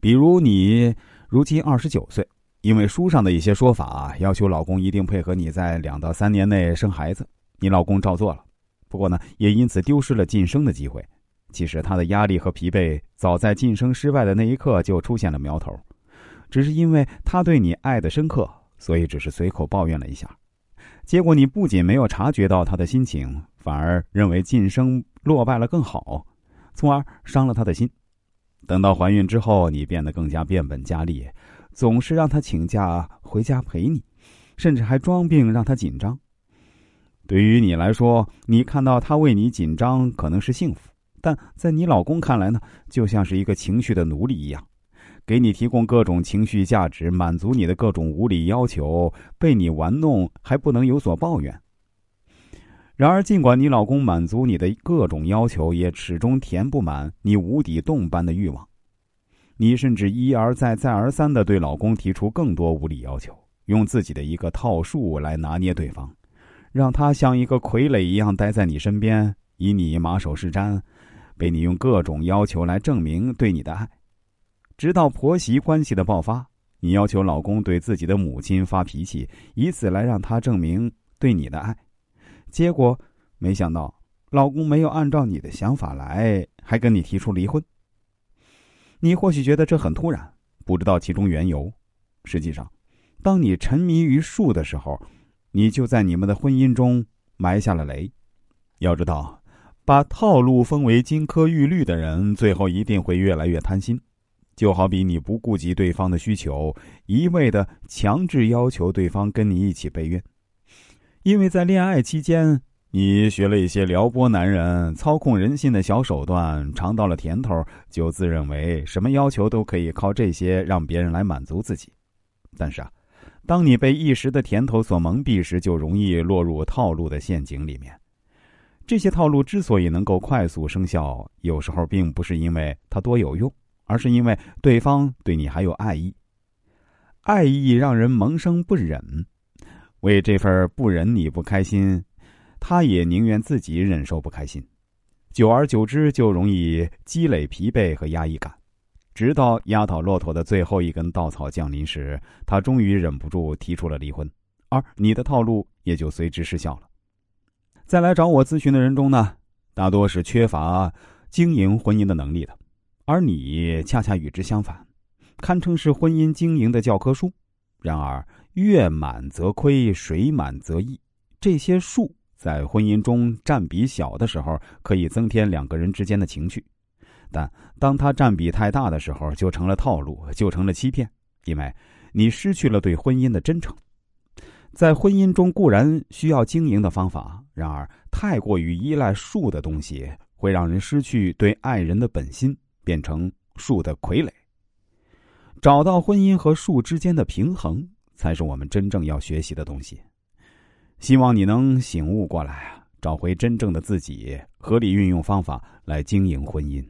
比如你如今二十九岁，因为书上的一些说法要求老公一定配合你在两到三年内生孩子，你老公照做了，不过呢，也因此丢失了晋升的机会。其实他的压力和疲惫早在晋升失败的那一刻就出现了苗头，只是因为他对你爱的深刻，所以只是随口抱怨了一下。结果你不仅没有察觉到他的心情，反而认为晋升落败了更好，从而伤了他的心。等到怀孕之后，你变得更加变本加厉，总是让他请假回家陪你，甚至还装病让他紧张。对于你来说，你看到他为你紧张可能是幸福，但在你老公看来呢，就像是一个情绪的奴隶一样。给你提供各种情绪价值，满足你的各种无理要求，被你玩弄还不能有所抱怨。然而，尽管你老公满足你的各种要求，也始终填不满你无底洞般的欲望。你甚至一而再、再而三的对老公提出更多无理要求，用自己的一个套数来拿捏对方，让他像一个傀儡一样待在你身边，以你马首是瞻，被你用各种要求来证明对你的爱。直到婆媳关系的爆发，你要求老公对自己的母亲发脾气，以此来让他证明对你的爱。结果，没想到老公没有按照你的想法来，还跟你提出离婚。你或许觉得这很突然，不知道其中缘由。实际上，当你沉迷于术的时候，你就在你们的婚姻中埋下了雷。要知道，把套路封为金科玉律的人，最后一定会越来越贪心。就好比你不顾及对方的需求，一味的强制要求对方跟你一起备孕，因为在恋爱期间，你学了一些撩拨男人、操控人心的小手段，尝到了甜头，就自认为什么要求都可以靠这些让别人来满足自己。但是啊，当你被一时的甜头所蒙蔽时，就容易落入套路的陷阱里面。这些套路之所以能够快速生效，有时候并不是因为它多有用。而是因为对方对你还有爱意，爱意让人萌生不忍，为这份不忍你不开心，他也宁愿自己忍受不开心，久而久之就容易积累疲惫和压抑感，直到压倒骆驼的最后一根稻草降临时，他终于忍不住提出了离婚，而你的套路也就随之失效了。再来找我咨询的人中呢，大多是缺乏经营婚姻的能力的。而你恰恰与之相反，堪称是婚姻经营的教科书。然而，月满则亏，水满则溢。这些数在婚姻中占比小的时候，可以增添两个人之间的情趣；但当它占比太大的时候，就成了套路，就成了欺骗。因为你失去了对婚姻的真诚。在婚姻中固然需要经营的方法，然而太过于依赖数的东西，会让人失去对爱人的本心。变成树的傀儡。找到婚姻和树之间的平衡，才是我们真正要学习的东西。希望你能醒悟过来，找回真正的自己，合理运用方法来经营婚姻。